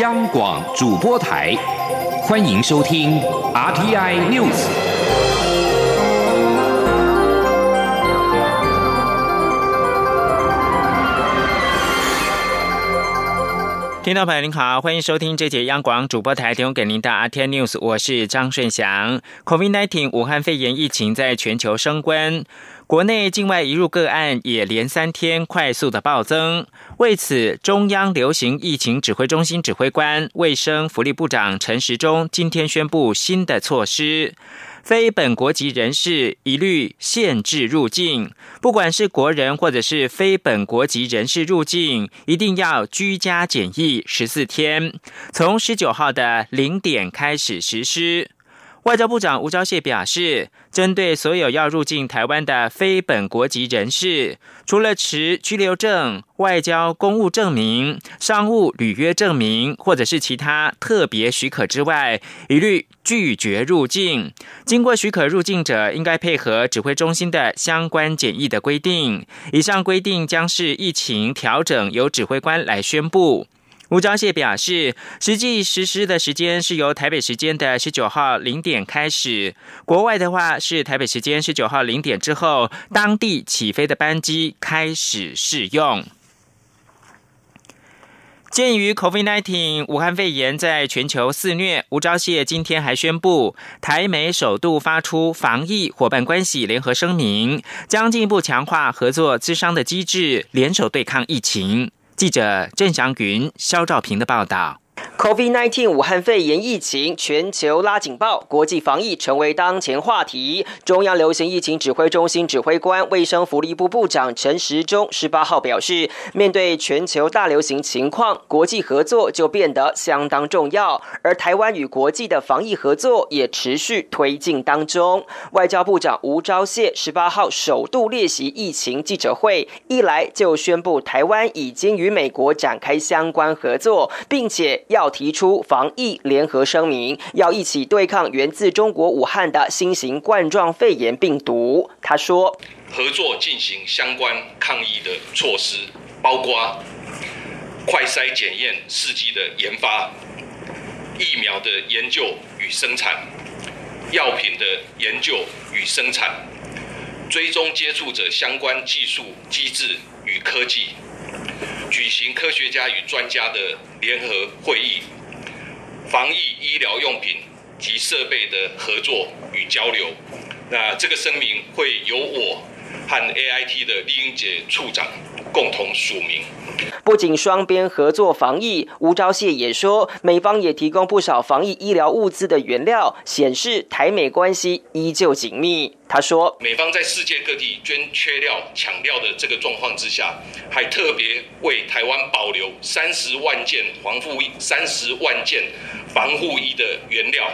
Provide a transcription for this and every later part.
央广主播台，欢迎收听 RTI News。听众朋友您好，欢迎收听这节央广主播台提供给您的 RTI News，我是张顺祥。COVID-19 武汉肺炎疫情在全球升温。国内境外移入个案也连三天快速的暴增，为此，中央流行疫情指挥中心指挥官、卫生福利部长陈时中今天宣布新的措施：非本国籍人士一律限制入境，不管是国人或者是非本国籍人士入境，一定要居家检疫十四天，从十九号的零点开始实施。外交部长吴钊燮表示，针对所有要入境台湾的非本国籍人士，除了持居留证、外交公务证明、商务履约证明或者是其他特别许可之外，一律拒绝入境。经过许可入境者，应该配合指挥中心的相关检疫的规定。以上规定将是疫情调整由指挥官来宣布。吴钊燮表示，实际实施的时间是由台北时间的十九号零点开始，国外的话是台北时间十九号零点之后，当地起飞的班机开始试用。鉴于 COVID-19 武汉肺炎在全球肆虐，吴钊燮今天还宣布，台美首度发出防疫伙伴关系联合声明，将进一步强化合作资商的机制，联手对抗疫情。记者郑祥云、肖兆平的报道。COVID-19 武汉肺炎疫情全球拉警报，国际防疫成为当前话题。中央流行疫情指挥中心指挥官、卫生福利部部长陈时中十八号表示，面对全球大流行情况，国际合作就变得相当重要。而台湾与国际的防疫合作也持续推进当中。外交部长吴钊燮十八号首度列席疫情记者会，一来就宣布台湾已经与美国展开相关合作，并且要。提出防疫联合声明，要一起对抗源自中国武汉的新型冠状肺炎病毒。他说：“合作进行相关抗疫的措施，包括快筛检验试剂的研发、疫苗的研究与生产、药品的研究与生产、追踪接触者相关技术机制与科技。”举行科学家与专家的联合会议，防疫医疗用品及设备的合作与交流。那这个声明会由我和 AIT 的丽英杰处长共同署名。不仅双边合作防疫，吴钊燮也说，美方也提供不少防疫医疗物资的原料，显示台美关系依旧紧密。他说，美方在世界各地捐缺料、抢料的这个状况之下，还特别为台湾保留三十万件防护衣、三十万件防护衣的原料。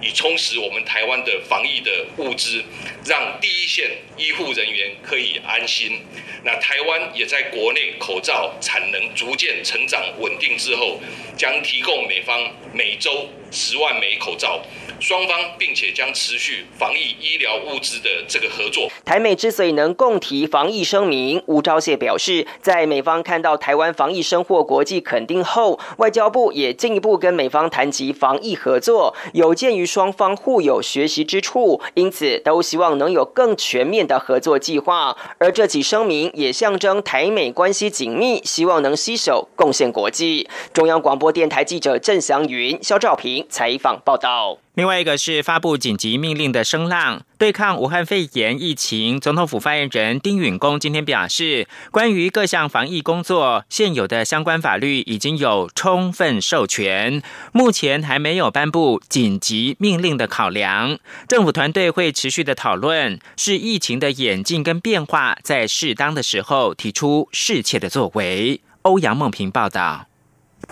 以充实我们台湾的防疫的物资，让第一线医护人员可以安心。那台湾也在国内口罩产能逐渐成长稳定之后，将提供美方每周十万枚口罩。双方并且将持续防疫医疗物资的这个合作。台美之所以能共提防疫声明，吴钊燮表示，在美方看到台湾防疫生获国际肯定后，外交部也进一步跟美方谈及防疫合作。有鉴于双方互有学习之处，因此都希望能有更全面的合作计划。而这起声明也象征台美关系紧密，希望能携手贡献国际。中央广播电台记者郑祥云、肖兆平采访报道。另外一个是发布紧急命令的声浪，对抗武汉肺炎疫情。总统府发言人丁允恭今天表示，关于各项防疫工作，现有的相关法律已经有充分授权，目前还没有颁布紧急命令的考量。政府团队会持续的讨论，是疫情的演进跟变化，在适当的时候提出适切的作为。欧阳梦平报道。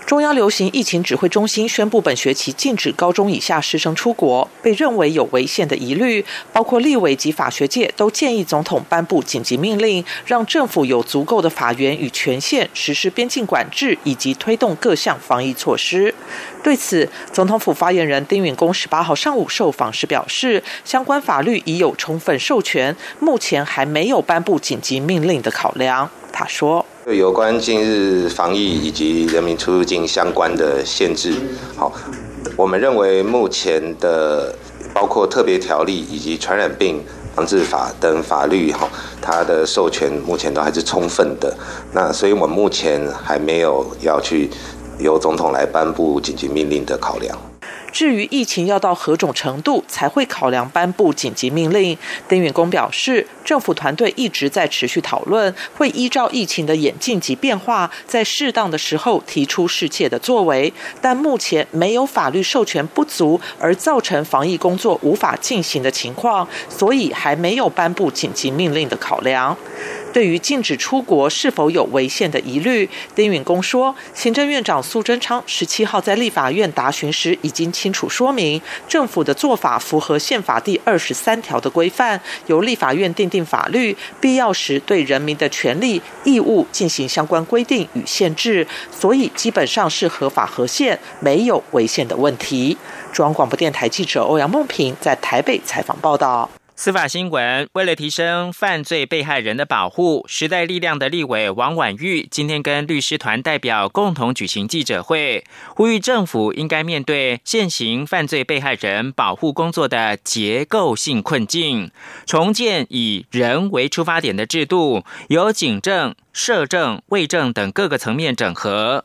中央流行疫情指挥中心宣布，本学期禁止高中以下师生出国，被认为有违宪的疑虑。包括立委及法学界都建议总统颁布紧急命令，让政府有足够的法源与权限实施边境管制以及推动各项防疫措施。对此，总统府发言人丁允恭十八号上午受访时表示，相关法律已有充分授权，目前还没有颁布紧急命令的考量。他说。对有关近日防疫以及人民出入境相关的限制，好，我们认为目前的包括特别条例以及传染病防治法等法律，哈，它的授权目前都还是充分的。那所以我们目前还没有要去由总统来颁布紧急命令的考量。至于疫情要到何种程度才会考量颁布紧急命令，丁允恭表示，政府团队一直在持续讨论，会依照疫情的演进及变化，在适当的时候提出适切的作为，但目前没有法律授权不足而造成防疫工作无法进行的情况，所以还没有颁布紧急命令的考量。对于禁止出国是否有违宪的疑虑，丁允恭说，行政院长苏贞昌十七号在立法院答询时已经清楚说明，政府的做法符合宪法第二十三条的规范，由立法院订定法律，必要时对人民的权利义务进行相关规定与限制，所以基本上是合法合宪，没有违宪的问题。中央广播电台记者欧阳梦平在台北采访报道。司法新闻：为了提升犯罪被害人的保护，时代力量的立委王婉玉今天跟律师团代表共同举行记者会，呼吁政府应该面对现行犯罪被害人保护工作的结构性困境，重建以人为出发点的制度，由警政、社政、卫政等各个层面整合。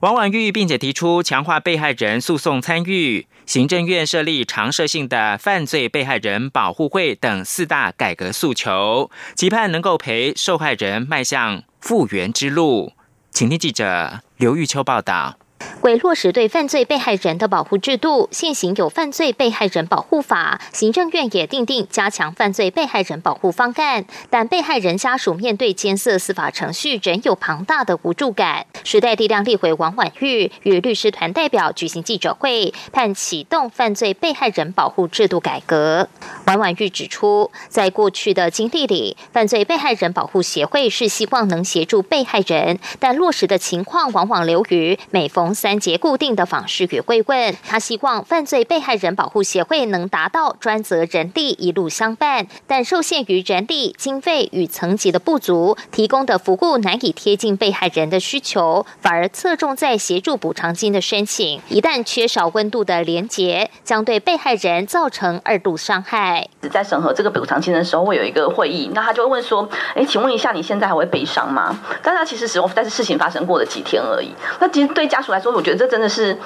王婉玉并且提出强化被害人诉讼参与。行政院设立常设性的犯罪被害人保护会等四大改革诉求，期盼能够陪受害人迈向复原之路。请听记者刘玉秋报道。为落实对犯罪被害人的保护制度，现行有《犯罪被害人保护法》，行政院也订定加强犯罪被害人保护方案。但被害人家属面对艰涩司法程序，仍有庞大的无助感。时代力量立委王婉玉与律师团代表举行记者会，盼启动犯罪被害人保护制度改革。王婉玉指出，在过去的经历里，犯罪被害人保护协会是希望能协助被害人，但落实的情况往往流于每逢三节固定的访视与慰问，他希望犯罪被害人保护协会能达到专责人力一路相伴，但受限于人力、经费与层级的不足，提供的服务难以贴近被害人的需求，反而侧重在协助补偿金的申请。一旦缺少温度的连结，将对被害人造成二度伤害。在审核这个补偿金的时候，会有一个会议，那他就会问说：“哎，请问一下，你现在还会悲伤吗？”但他其实只但是事情发生过的几天而已。那其实对家属来，说，我觉得这真的是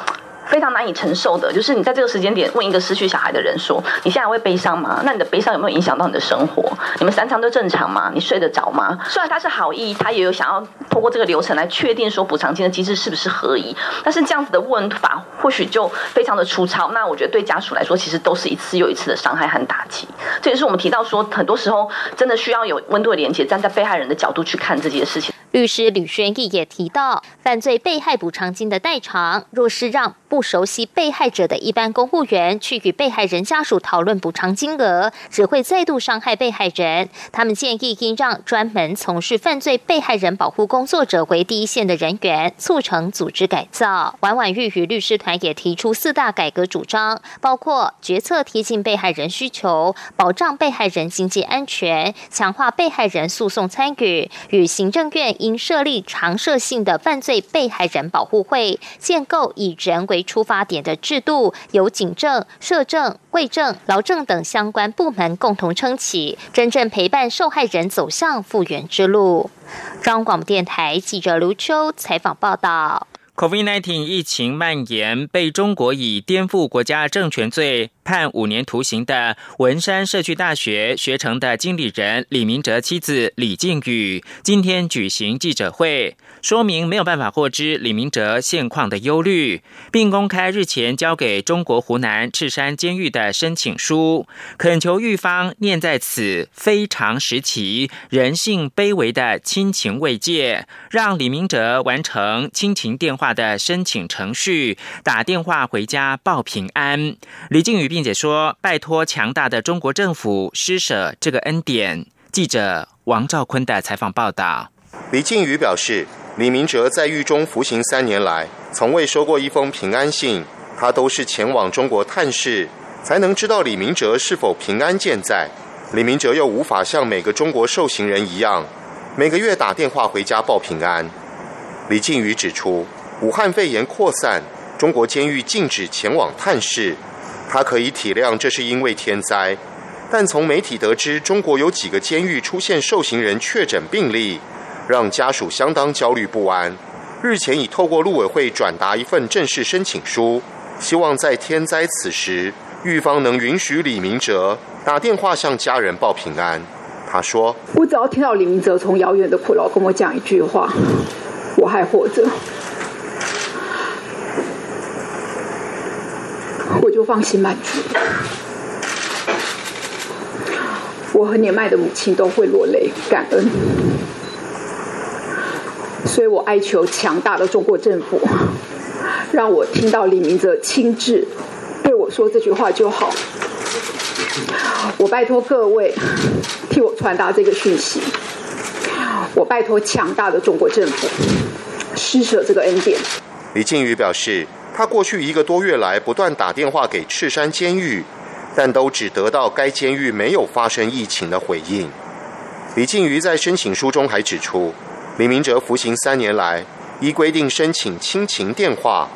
非常难以承受的。就是你在这个时间点问一个失去小孩的人说：“你现在会悲伤吗？”那你的悲伤有没有影响到你的生活？你们三餐都正常吗？你睡得着吗？虽然他是好意，他也有想要通过这个流程来确定说补偿金的机制是不是合宜，但是这样子的问法或许就非常的粗糙。那我觉得对家属来说，其实都是一次又一次的伤害和打击。这也是我们提到说，很多时候真的需要有温度的连接，站在被害人的角度去看这件事情。律师吕轩义也提到，犯罪被害补偿金的代偿，若是让不熟悉被害者的一般公务员去与被害人家属讨论补偿金额，只会再度伤害被害人。他们建议应让专门从事犯罪被害人保护工作者为第一线的人员，促成组织改造。婉婉玉与律师团也提出四大改革主张，包括决策贴近被害人需求，保障被害人经济安全，强化被害人诉讼参与，与行政院。应设立常设性的犯罪被害人保护会，建构以人为出发点的制度，由警政、社政、卫政、劳政等相关部门共同撑起，真正陪伴受害人走向复原之路。中央广播电台记者卢秋采访报道。COVID-19 疫情蔓延，被中国以颠覆国家政权罪。判五年徒刑的文山社区大学学成的经理人李明哲妻子李静宇今天举行记者会，说明没有办法获知李明哲现况的忧虑，并公开日前交给中国湖南赤山监狱的申请书，恳求狱方念在此非常时期人性卑微的亲情慰藉，让李明哲完成亲情电话的申请程序，打电话回家报平安。李静宇。并且说：“拜托强大的中国政府施舍这个恩典。”记者王兆坤的采访报道。李靖宇表示，李明哲在狱中服刑三年来，从未收过一封平安信，他都是前往中国探视，才能知道李明哲是否平安健在。李明哲又无法像每个中国受刑人一样，每个月打电话回家报平安。李靖宇指出，武汉肺炎扩散，中国监狱禁止前往探视，他可以体谅这是因为天灾，但从媒体得知中国有几个监狱出现受刑人确诊病例，让家属相当焦虑不安。日前已透过陆委会转达一份正式申请书，希望在天灾此时，狱方能允许李明哲打电话向家人报平安。他说：“我只要听到李明哲从遥远的苦劳跟我讲一句话。”我还活着，我就放心满足。我和年迈的母亲都会落泪感恩，所以我哀求强大的中国政府，让我听到李明哲亲自对我说这句话就好。我拜托各位替我传达这个讯息。我拜托强大的中国政府施舍这个恩典。李静宇表示，他过去一个多月来不断打电话给赤山监狱，但都只得到该监狱没有发生疫情的回应。李静宇在申请书中还指出，李明哲服刑三年来，依规定申请亲情电话，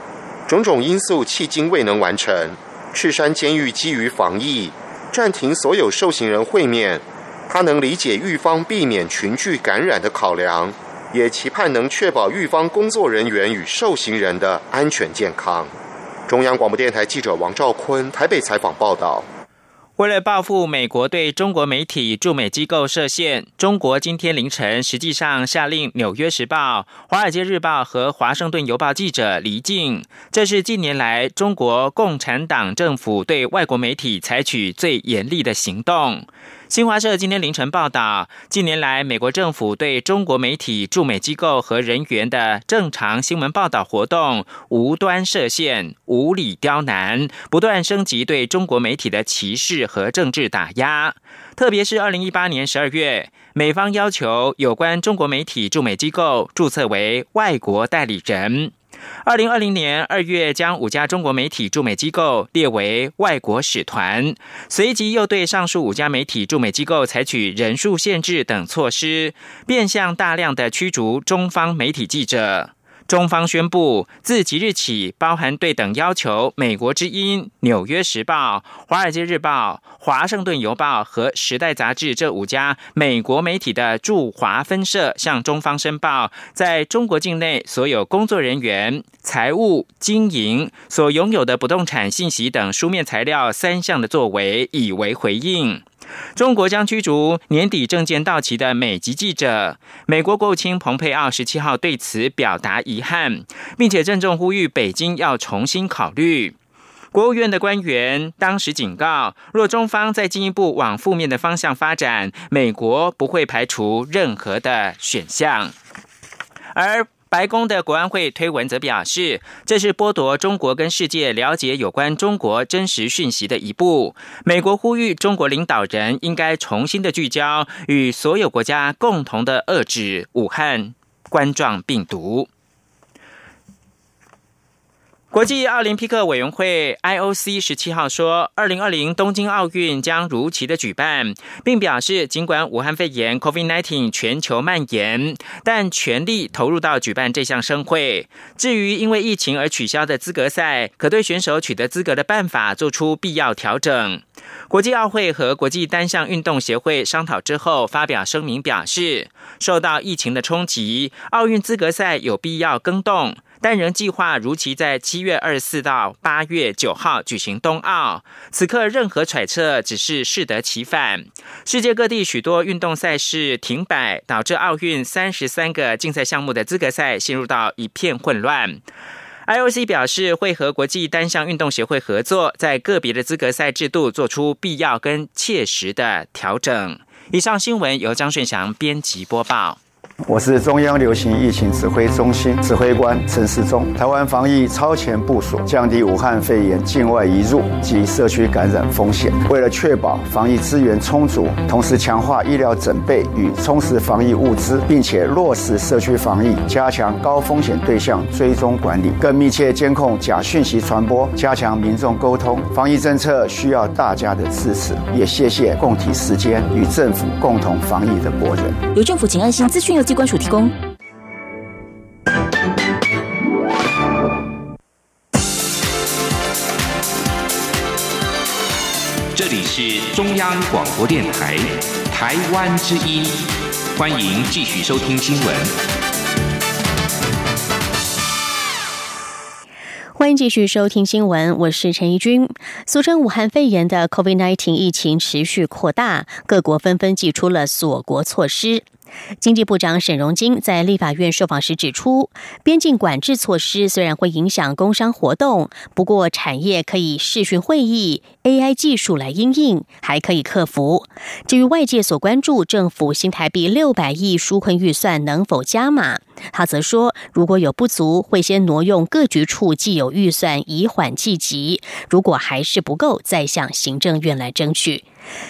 种种因素迄今未能完成。赤山监狱基于防疫，暂停所有受刑人会面。他能理解狱方避免群聚感染的考量，也期盼能确保狱方工作人员与受刑人的安全健康。中央广播电台记者王兆坤台北采访报道。为了报复美国对中国媒体驻美机构设限，中国今天凌晨实际上下令《纽约时报》《华尔街日报》和《华盛顿邮报》记者离境。这是近年来中国共产党政府对外国媒体采取最严厉的行动。新华社今天凌晨报道，近年来，美国政府对中国媒体驻美机构和人员的正常新闻报道活动无端设限、无理刁难，不断升级对中国媒体的歧视和政治打压。特别是二零一八年十二月，美方要求有关中国媒体驻美机构注册为外国代理人。二零二零年二月，将五家中国媒体驻美机构列为外国使团，随即又对上述五家媒体驻美机构采取人数限制等措施，变相大量的驱逐中方媒体记者。中方宣布，自即日起，包含对等要求美国之音、纽约时报、华尔街日报、华盛顿邮报和时代杂志这五家美国媒体的驻华分社，向中方申报在中国境内所有工作人员、财务、经营所拥有的不动产信息等书面材料三项的作为，以为回应。中国将驱逐年底证件到期的美籍记者。美国国务卿蓬佩奥十七号对此表达遗憾，并且郑重呼吁北京要重新考虑。国务院的官员当时警告，若中方再进一步往负面的方向发展，美国不会排除任何的选项。而白宫的国安会推文则表示，这是剥夺中国跟世界了解有关中国真实讯息的一步。美国呼吁中国领导人应该重新的聚焦，与所有国家共同的遏制武汉冠状病毒。国际奥林匹克委员会 （IOC） 十七号说，二零二零东京奥运将如期的举办，并表示，尽管武汉肺炎 （COVID-19） 全球蔓延，但全力投入到举办这项盛会。至于因为疫情而取消的资格赛，可对选手取得资格的办法做出必要调整。国际奥会和国际单项运动协会商讨之后，发表声明表示，受到疫情的冲击，奥运资格赛有必要更动。但仍计划如期在七月二十四到八月九号举行冬奥。此刻任何揣测只是适得其反。世界各地许多运动赛事停摆，导致奥运三十三个竞赛项目的资格赛陷入到一片混乱。IOC 表示会和国际单项运动协会合作，在个别的资格赛制度做出必要跟切实的调整。以上新闻由张顺祥编辑播报。我是中央流行疫情指挥中心指挥官陈世忠。台湾防疫超前部署，降低武汉肺炎境外移入及社区感染风险。为了确保防疫资源充足，同时强化医疗准备与充实防疫物资，并且落实社区防疫，加强高风险对象追踪管理，更密切监控假讯息传播，加强民众沟通。防疫政策需要大家的支持，也谢谢共体时间与政府共同防疫的国人。由政府请安心资讯由机关署提供。这里是中央广播电台台湾之音，欢迎继续收听新闻。欢迎继续收听新闻，我是陈怡君。俗称武汉肺炎的 COVID-19 疫情持续扩大，各国纷纷祭出了锁国措施。经济部长沈荣金在立法院受访时指出，边境管制措施虽然会影响工商活动，不过产业可以视讯会议、AI 技术来应应，还可以克服。至于外界所关注政府新台币六百亿纾困预算能否加码，他则说，如果有不足，会先挪用各局处既有预算以缓济急；如果还是不够，再向行政院来争取。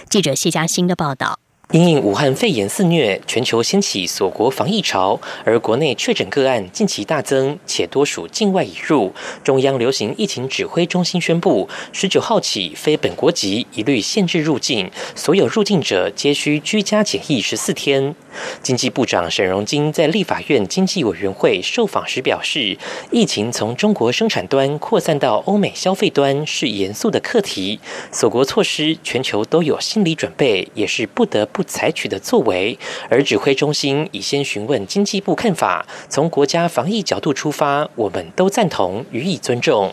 记者谢嘉欣的报道。因应武汉肺炎肆虐，全球掀起锁国防疫潮，而国内确诊个案近期大增，且多属境外引入。中央流行疫情指挥中心宣布，十九号起，非本国籍一律限制入境，所有入境者皆需居家检疫十四天。经济部长沈荣金在立法院经济委员会受访时表示，疫情从中国生产端扩散到欧美消费端是严肃的课题，锁国措施全球都有心理准备，也是不得不。不采取的作为，而指挥中心已先询问经济部看法，从国家防疫角度出发，我们都赞同，予以尊重。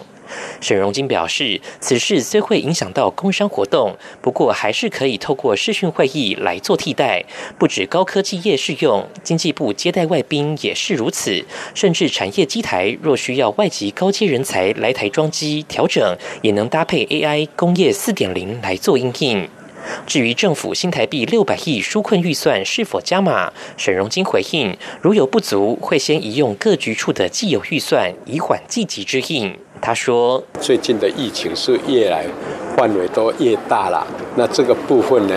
沈荣金表示，此事虽会影响到工商活动，不过还是可以透过视讯会议来做替代。不止高科技业适用，经济部接待外宾也是如此，甚至产业机台若需要外籍高阶人才来台装机调整，也能搭配 AI 工业四点零来做应应。至于政府新台币六百亿纾困预算是否加码，沈荣金回应：如有不足，会先移用各局处的既有预算，以缓积极之应。他说：最近的疫情是越来范围都越大了，那这个部分呢，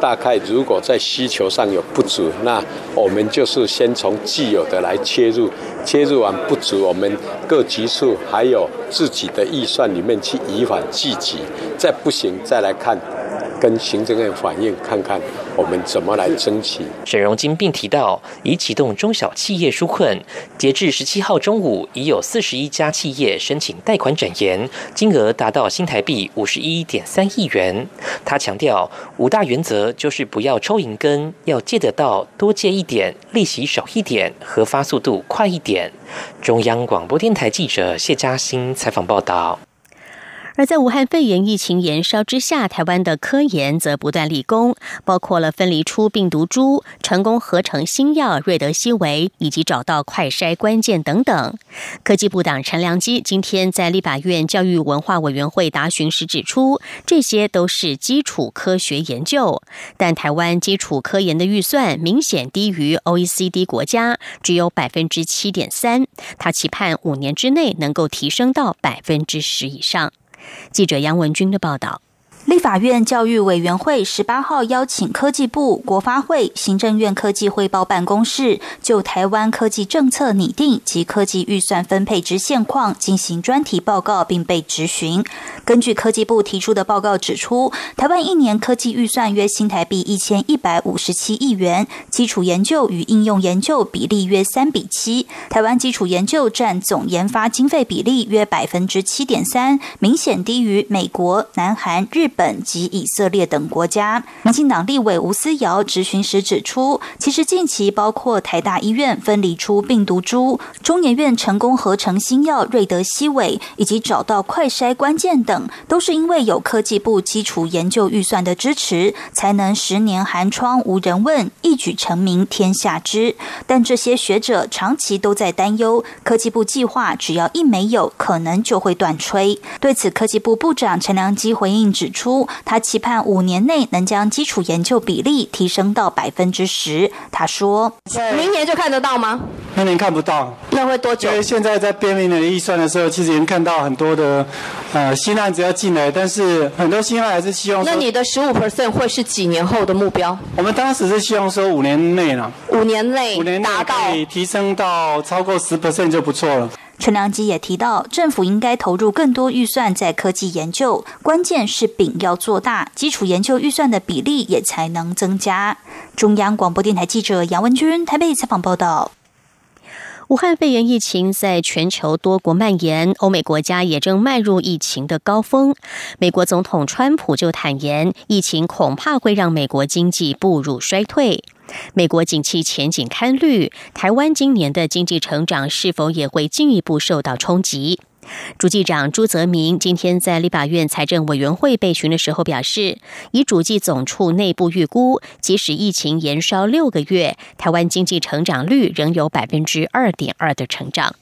大概如果在需求上有不足，那我们就是先从既有的来切入，切入完不足，我们各局处还有自己的预算里面去以缓积急，再不行再来看。跟行政院反映，看看我们怎么来争取。沈荣金并提到，已启动中小企业纾困，截至十七号中午，已有四十一家企业申请贷款展延，金额达到新台币五十一点三亿元。他强调，五大原则就是不要抽银根，要借得到，多借一点，利息少一点，核发速度快一点。中央广播电台记者谢嘉欣采访报道。而在武汉肺炎疫情延烧之下，台湾的科研则不断立功，包括了分离出病毒株、成功合成新药瑞德西韦，以及找到快筛关键等等。科技部长陈良基今天在立法院教育文化委员会答询时指出，这些都是基础科学研究，但台湾基础科研的预算明显低于 OECD 国家，只有百分之七点三。他期盼五年之内能够提升到百分之十以上。记者杨文军的报道。立法院教育委员会十八号邀请科技部、国发会、行政院科技汇报办公室就台湾科技政策拟定及科技预算分配之现况进行专题报告，并被质询。根据科技部提出的报告指出，台湾一年科技预算约新台币一千一百五十七亿元，基础研究与应用研究比例约三比七。台湾基础研究占总研发经费比例约百分之七点三，明显低于美国、南韩、日。本本及以色列等国家，民进党立委吴思瑶质询时指出，其实近期包括台大医院分离出病毒株，中研院成功合成新药瑞德西韦，以及找到快筛关键等，都是因为有科技部基础研究预算的支持，才能十年寒窗无人问，一举成名天下知。但这些学者长期都在担忧，科技部计划只要一没有，可能就会断炊。对此，科技部部长陈良基回应指出。出，他期盼五年内能将基础研究比例提升到百分之十。他说：“明年就看得到吗？明年看不到，那会多久？因为现在在编明年的预算的时候，其实已经看到很多的呃新案子要进来，但是很多新案还是希望。那你的十五 percent 会是几年后的目标？我们当时是希望说五年内了，五年内五年达到可以提升到超过十 percent 就不错了。”陈良基也提到，政府应该投入更多预算在科技研究，关键是饼要做大，基础研究预算的比例也才能增加。中央广播电台记者杨文君台北采访报道。武汉肺炎疫情在全球多国蔓延，欧美国家也正迈入疫情的高峰。美国总统川普就坦言，疫情恐怕会让美国经济步入衰退。美国景气前景堪虑，台湾今年的经济成长是否也会进一步受到冲击？主计长朱泽明今天在立法院财政委员会被询的时候表示，以主计总处内部预估，即使疫情延烧六个月，台湾经济成长率仍有百分之二点二的成长。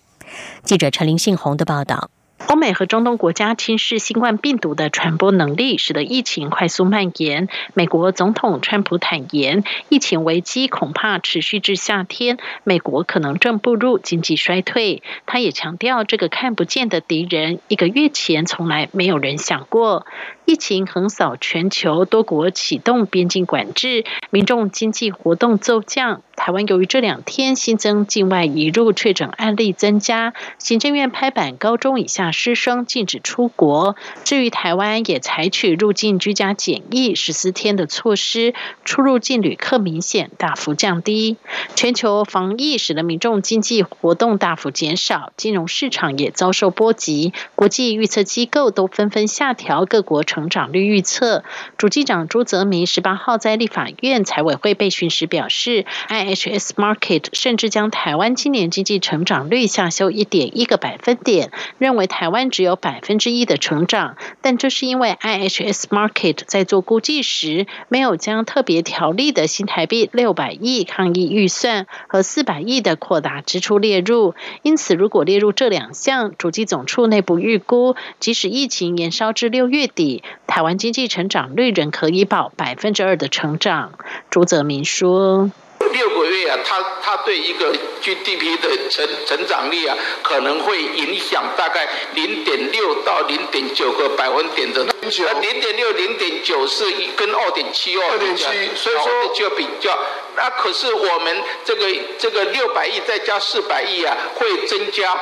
记者陈林信宏的报道。欧美和中东国家轻视新冠病毒的传播能力，使得疫情快速蔓延。美国总统川普坦言，疫情危机恐怕持续至夏天，美国可能正步入经济衰退。他也强调，这个看不见的敌人，一个月前从来没有人想过。疫情横扫全球，多国启动边境管制，民众经济活动骤降。台湾由于这两天新增境外移入确诊案例增加，行政院拍板高中以下师生禁止出国。至于台湾也采取入境居家检疫十四天的措施，出入境旅客明显大幅降低。全球防疫使得民众经济活动大幅减少，金融市场也遭受波及。国际预测机构都纷纷下调各国成长率预测。主机长朱泽明十八号在立法院财委会被询时表示，IHS Market 甚至将台湾今年经济成长率下修一点一个百分点，认为台湾只有百分之一的成长。但这是因为 IHS Market 在做估计时，没有将特别条例的新台币六百亿抗疫预算和四百亿的扩大支出列入。因此，如果列入这两项，主机总处内部预估，即使疫情延烧至六月底，台湾经济成长率仍可以保百分之二的成长。朱泽明说。六个月啊，他他对一个 GDP 的成成长率啊，可能会影响大概零点六到零点九个百分点的。那零点六、零点九是跟二点七二点七，所以说就比较。那可是我们这个这个六百亿再加四百亿啊，会增加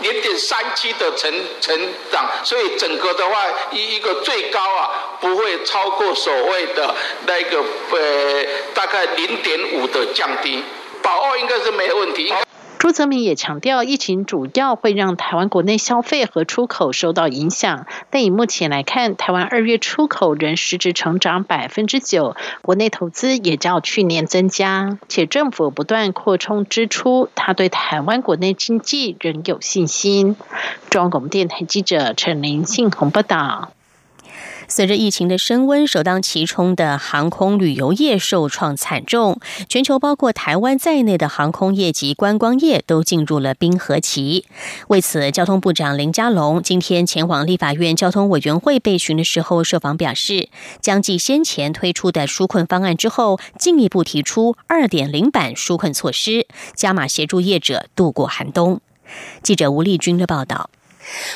零点三七的成成长，所以整个的话一一个最高啊，不会超过所谓的那个呃大概零点五的降低，保二应该是没问题。朱泽明也强调，疫情主要会让台湾国内消费和出口受到影响，但以目前来看，台湾二月出口仍实质成长百分之九，国内投资也较去年增加，且政府不断扩充支出，他对台湾国内经济仍有信心。中央广播电台记者陈林信宏报道。随着疫情的升温，首当其冲的航空旅游业受创惨重。全球包括台湾在内的航空业及观光业都进入了冰河期。为此，交通部长林佳龙今天前往立法院交通委员会备询的时候，受访表示，将继先前推出的纾困方案之后，进一步提出二点零版纾困措施，加码协助业者度过寒冬。记者吴丽君的报道。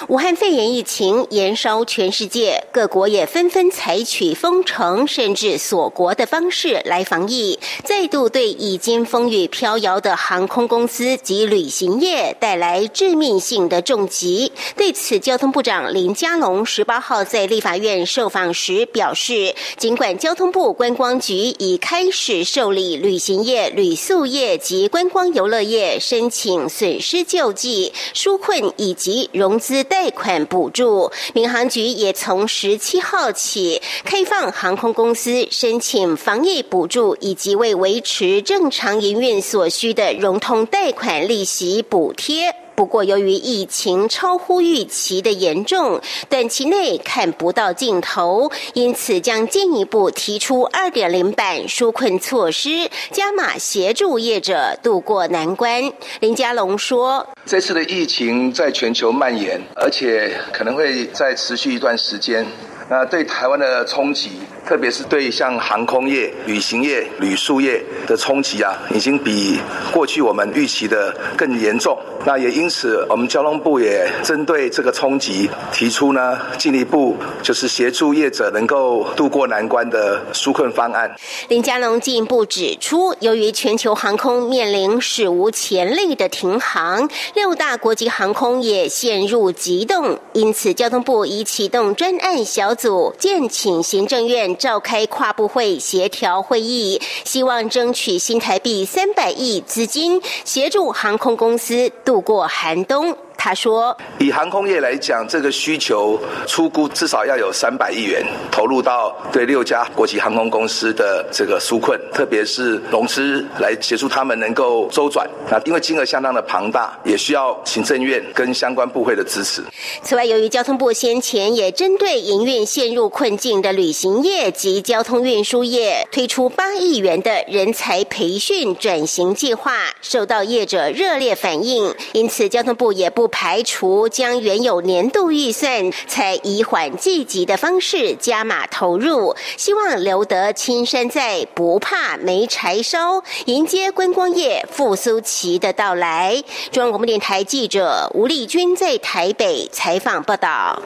武汉肺炎疫情延烧全世界，各国也纷纷采取封城甚至锁国的方式来防疫，再度对已经风雨飘摇的航空公司及旅行业带来致命性的重击。对此，交通部长林佳龙十八号在立法院受访时表示，尽管交通部观光局已开始受理旅行业、旅宿业及观光游乐业申请损失救济、纾困以及融。资贷款补助，民航局也从十七号起开放航空公司申请防疫补助，以及为维持正常营运所需的融通贷款利息补贴。不过，由于疫情超乎预期的严重，短期内看不到尽头，因此将进一步提出二点零版纾困措施，加码协助业者渡过难关。林佳龙说：“这次的疫情在全球蔓延，而且可能会再持续一段时间。那对台湾的冲击，特别是对像航空业、旅行业、旅宿业的冲击啊，已经比过去我们预期的更严重。那也因此，我们交通部也针对这个冲击，提出呢进一步就是协助业者能够渡过难关的纾困方案。林佳龙进一步指出，由于全球航空面临史无前例的停航，六大国际航空也陷入急冻，因此交通部已启动专案小组，建请行政院召开跨部会协调会议，希望争取新台币三百亿资金，协助航空公司度过寒冬。他说：“以航空业来讲，这个需求出估至少要有三百亿元投入到对六家国际航空公司的这个纾困，特别是融资来协助他们能够周转。那因为金额相当的庞大，也需要行政院跟相关部会的支持。此外，由于交通部先前也针对营运陷入困境的旅行业及交通运输业推出八亿元的人才培训转型计划，受到业者热烈反应，因此交通部也不。”不排除将原有年度预算采以缓计急的方式加码投入，希望留得青山在，不怕没柴烧，迎接观光业复苏期的到来。中央广播电台记者吴丽君在台北采访报道。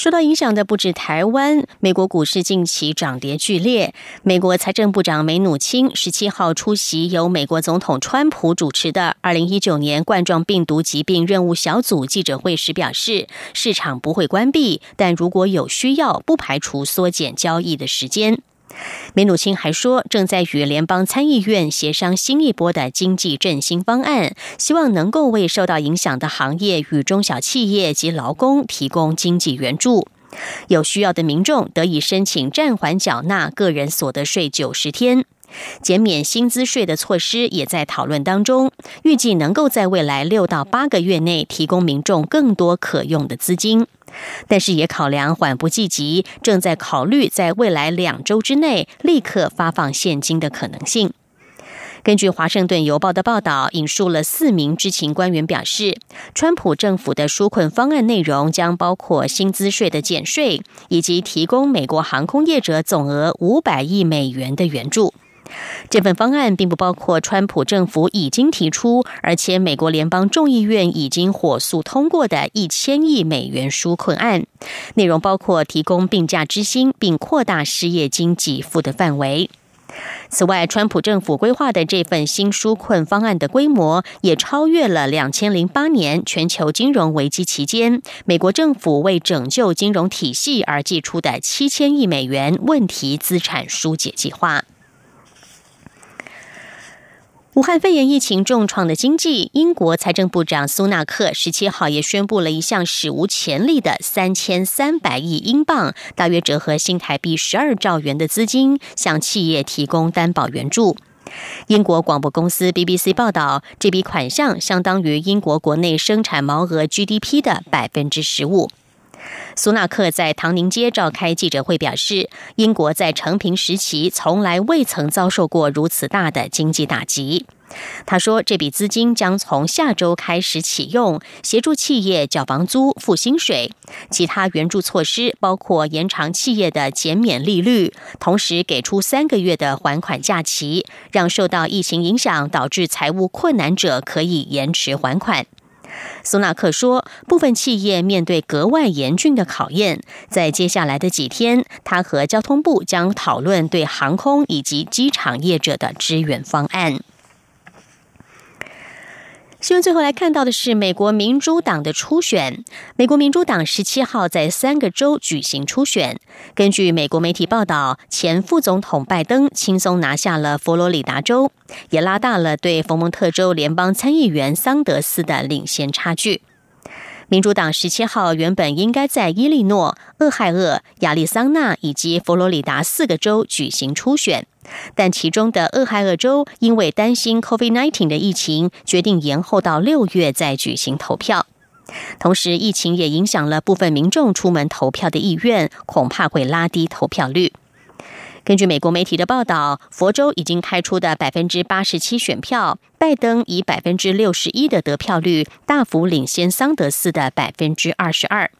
受到影响的不止台湾，美国股市近期涨跌剧烈。美国财政部长梅努钦十七号出席由美国总统川普主持的二零一九年冠状病毒疾病任务小组记者会时表示，市场不会关闭，但如果有需要，不排除缩减交易的时间。梅努钦还说，正在与联邦参议院协商新一波的经济振兴方案，希望能够为受到影响的行业与中小企业及劳工提供经济援助。有需要的民众得以申请暂缓缴纳个人所得税九十天，减免薪资税的措施也在讨论当中，预计能够在未来六到八个月内提供民众更多可用的资金。但是也考量缓不济急，正在考虑在未来两周之内立刻发放现金的可能性。根据《华盛顿邮报》的报道，引述了四名知情官员表示，川普政府的纾困方案内容将包括薪资税的减税，以及提供美国航空业者总额五百亿美元的援助。这份方案并不包括川普政府已经提出，而且美国联邦众议院已经火速通过的一千亿美元纾困案，内容包括提供病假之薪，并扩大失业金给付的范围。此外，川普政府规划的这份新纾困方案的规模也超越了两千零八年全球金融危机期间美国政府为拯救金融体系而寄出的七千亿美元问题资产疏解计划。武汉肺炎疫情重创的经济，英国财政部长苏纳克十七号也宣布了一项史无前例的三千三百亿英镑，大约折合新台币十二兆元的资金，向企业提供担保援助。英国广播公司 BBC 报道，这笔款项相当于英国国内生产毛额 GDP 的百分之十五。苏纳克在唐宁街召开记者会，表示，英国在成平时期从来未曾遭受过如此大的经济打击。他说，这笔资金将从下周开始启用，协助企业缴房租、付薪水。其他援助措施包括延长企业的减免利率，同时给出三个月的还款假期，让受到疫情影响导致财务困难者可以延迟还款。苏纳克说，部分企业面对格外严峻的考验，在接下来的几天，他和交通部将讨论对航空以及机场业者的支援方案。新闻最后来看到的是美国民主党的初选。美国民主党十七号在三个州举行初选。根据美国媒体报道，前副总统拜登轻松拿下了佛罗里达州，也拉大了对佛蒙特州联邦参议员桑德斯的领先差距。民主党十七号原本应该在伊利诺、俄亥俄、亚利桑那以及佛罗里达四个州举行初选，但其中的俄亥俄州因为担心 COVID-19 的疫情，决定延后到六月再举行投票。同时，疫情也影响了部分民众出门投票的意愿，恐怕会拉低投票率。根据美国媒体的报道，佛州已经开出的百分之八十七选票，拜登以百分之六十一的得票率大幅领先桑德斯的百分之二十二。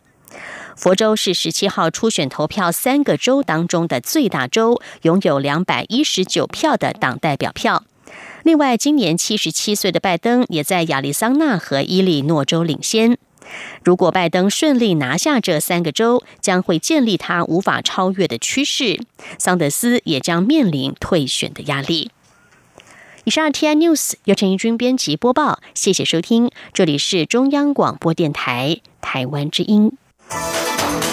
佛州是十七号初选投票三个州当中的最大州，拥有两百一十九票的党代表票。另外，今年七十七岁的拜登也在亚利桑那和伊利诺州领先。如果拜登顺利拿下这三个州，将会建立他无法超越的趋势。桑德斯也将面临退选的压力。以上 T I News 由陈怡君编辑播报，谢谢收听，这里是中央广播电台台湾之音。Música